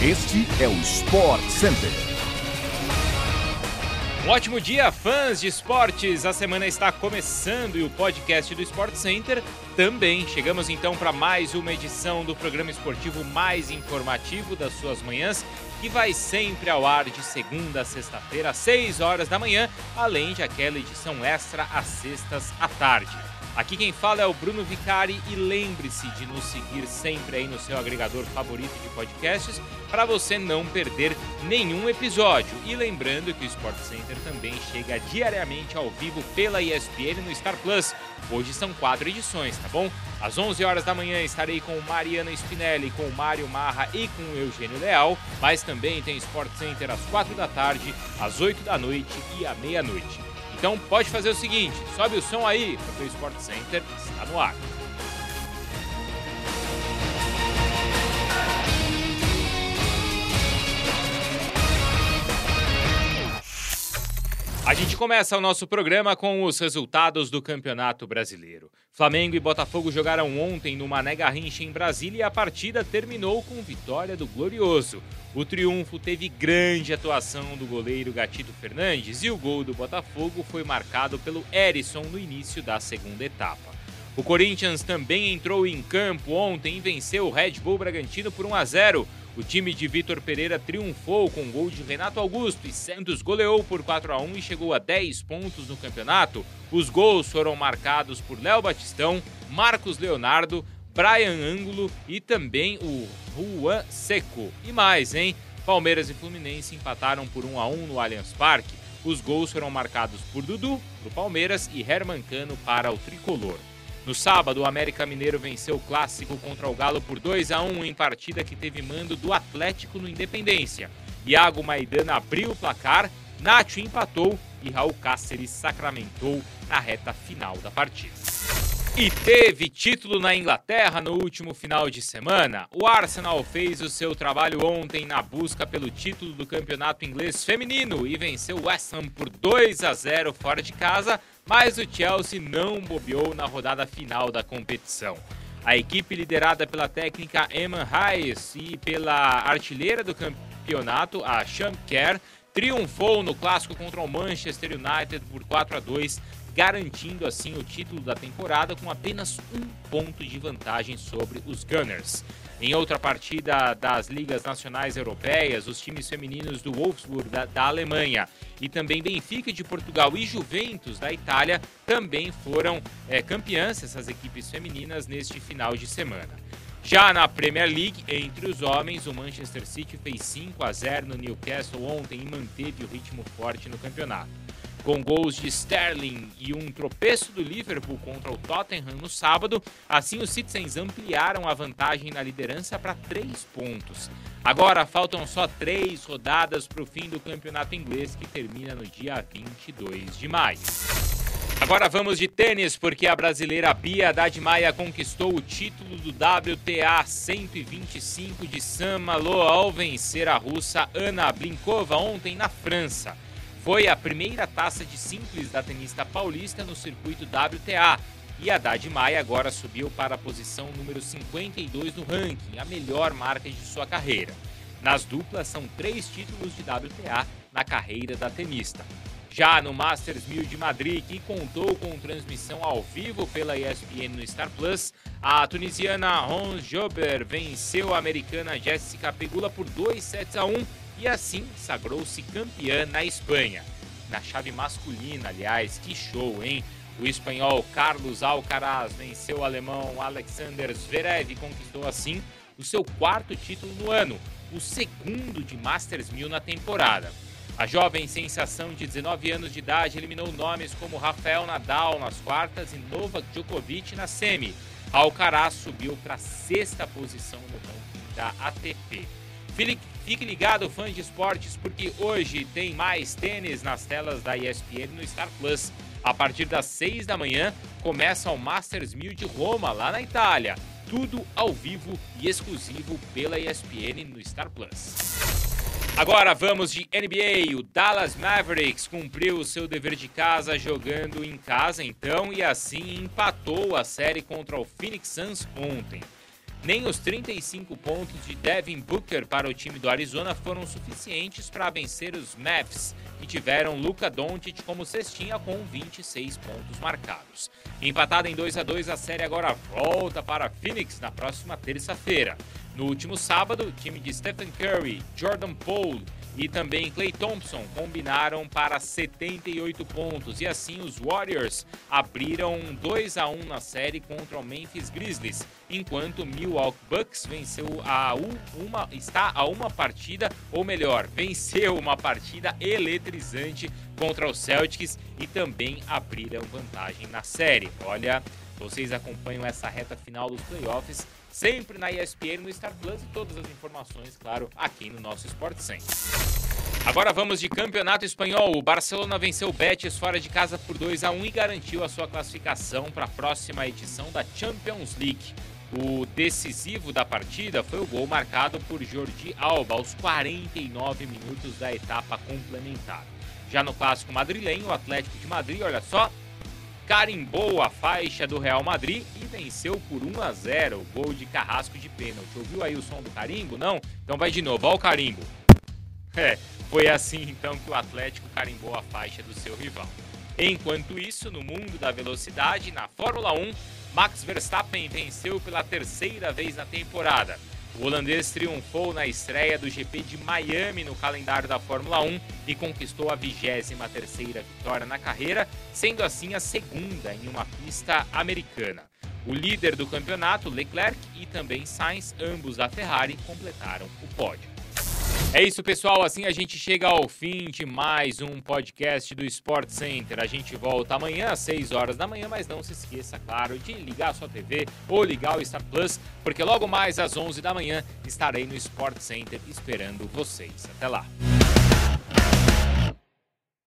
Este é o Sport Center. Um ótimo dia, fãs de esportes! A semana está começando e o podcast do Sport Center também. Chegamos então para mais uma edição do programa esportivo mais informativo das suas manhãs, que vai sempre ao ar de segunda a sexta-feira, às 6 horas da manhã, além de aquela edição extra às sextas à tarde. Aqui quem fala é o Bruno Vicari e lembre-se de nos seguir sempre aí no seu agregador favorito de podcasts para você não perder nenhum episódio. E lembrando que o Sport Center também chega diariamente ao vivo pela ESPN no Star Plus. Hoje são quatro edições, tá bom? Às 11 horas da manhã estarei com Mariana Spinelli, com Mário Marra e com Eugênio Leal, mas também tem Sport Center às 4 da tarde, às 8 da noite e à meia-noite. Então pode fazer o seguinte, sobe o som aí, porque o Sport Center está no ar. A gente começa o nosso programa com os resultados do Campeonato Brasileiro. Flamengo e Botafogo jogaram ontem no Mané Garrincha em Brasília e a partida terminou com vitória do Glorioso. O triunfo teve grande atuação do goleiro Gatito Fernandes e o gol do Botafogo foi marcado pelo Erisson no início da segunda etapa. O Corinthians também entrou em campo ontem e venceu o Red Bull Bragantino por 1 a 0. O time de Vitor Pereira triunfou com gol de Renato Augusto e Santos goleou por 4 a 1 e chegou a 10 pontos no campeonato. Os gols foram marcados por Léo Batistão, Marcos Leonardo, Brian Ângulo e também o Juan Seco. E mais, hein? Palmeiras e Fluminense empataram por 1 a 1 no Allianz Parque. Os gols foram marcados por Dudu, para o Palmeiras, e Herman Cano para o Tricolor. No sábado, o América Mineiro venceu o clássico contra o Galo por 2 a 1 em partida que teve mando do Atlético no Independência. Iago Maidana abriu o placar, Nacho empatou e Raul Cáceres sacramentou na reta final da partida. E teve título na Inglaterra no último final de semana. O Arsenal fez o seu trabalho ontem na busca pelo título do campeonato inglês feminino e venceu o West Ham por 2 a 0 fora de casa, mas o Chelsea não bobeou na rodada final da competição. A equipe liderada pela técnica Emma Hayes e pela artilheira do campeonato, a Sean Kerr, triunfou no clássico contra o Manchester United por 4 a 2 garantindo assim o título da temporada com apenas um ponto de vantagem sobre os Gunners. Em outra partida das ligas nacionais europeias, os times femininos do Wolfsburg da, da, Alemanha e também Benfica de Portugal e Juventus da Itália também foram é, campeãs, essas equipes femininas, neste final de semana. Já na Premier League, entre os homens, o Manchester City fez 5 a 0 no Newcastle ontem e manteve o ritmo forte no campeonato com gols de Sterling e um tropeço do Liverpool contra o Tottenham no sábado. Assim, os Citizens ampliaram a vantagem na liderança para três pontos. Agora faltam só três rodadas para o fim do campeonato inglês, que termina no dia 22 de maio. Agora vamos de tênis, porque a brasileira Bia Haddad Maia conquistou o título do WTA 125 de San Malo ao vencer a russa Ana Blinkova ontem na França. Foi a primeira taça de simples da tenista paulista no circuito WTA. E Haddad Maia agora subiu para a posição número 52 no ranking, a melhor marca de sua carreira. Nas duplas, são três títulos de WTA na carreira da tenista. Já no Masters 1000 de Madrid, que contou com transmissão ao vivo pela ESPN no Star Plus, a tunisiana Ron Jober venceu a americana Jessica Pegula por 2 sets a 1 e assim sagrou-se campeã na Espanha. Na chave masculina, aliás, que show, hein? O espanhol Carlos Alcaraz venceu o alemão Alexander Zverev e conquistou assim o seu quarto título no ano, o segundo de Masters 1000 na temporada. A jovem sensação de 19 anos de idade eliminou nomes como Rafael Nadal nas quartas e Novak Djokovic na semi. Alcaraz subiu para a sexta posição no ranking da ATP. Fique ligado, fã de esportes, porque hoje tem mais tênis nas telas da ESPN no Star Plus. A partir das 6 da manhã começa o Masters 1000 de Roma, lá na Itália. Tudo ao vivo e exclusivo pela ESPN no Star Plus. Agora vamos de NBA. O Dallas Mavericks cumpriu o seu dever de casa jogando em casa, então, e assim empatou a série contra o Phoenix Suns ontem. Nem os 35 pontos de Devin Booker para o time do Arizona foram suficientes para vencer os Mavs, que tiveram Luca Doncic como cestinha com 26 pontos marcados. Empatada em 2 a 2, a série agora volta para Phoenix na próxima terça-feira. No último sábado, o time de Stephen Curry, Jordan Poole e também Clay Thompson combinaram para 78 pontos e assim os Warriors abriram 2 a 1 na série contra o Memphis Grizzlies, enquanto Milwaukee Bucks venceu a uma está a uma partida, ou melhor, venceu uma partida eletrizante contra os Celtics e também abriram vantagem na série. Olha, vocês acompanham essa reta final dos playoffs sempre na ESPN, no Star Plus e todas as informações, claro, aqui no nosso Sport Center. Agora vamos de campeonato espanhol. O Barcelona venceu o Betis fora de casa por 2 a 1 e garantiu a sua classificação para a próxima edição da Champions League. O decisivo da partida foi o gol marcado por Jordi Alba aos 49 minutos da etapa complementar. Já no clássico madrilenho, o Atlético de Madrid, olha só, carimbou a faixa do Real Madrid e venceu por 1 a 0, gol de Carrasco de pênalti. Ouviu aí o som do carimbo? Não? Então vai de novo, ó o carimbo. É, foi assim então que o Atlético carimbou a faixa do seu rival. Enquanto isso, no mundo da velocidade, na Fórmula 1, Max Verstappen venceu pela terceira vez na temporada. O holandês triunfou na estreia do GP de Miami no calendário da Fórmula 1 e conquistou a 23ª vitória na carreira, sendo assim a segunda em uma pista americana. O líder do campeonato, Leclerc, e também Sainz, ambos da Ferrari, completaram o pódio. É isso, pessoal. Assim a gente chega ao fim de mais um podcast do Sport Center. A gente volta amanhã às 6 horas da manhã, mas não se esqueça, claro, de ligar a sua TV ou ligar o Star Plus, porque logo mais às 11 da manhã estarei no Sport Center esperando vocês. Até lá.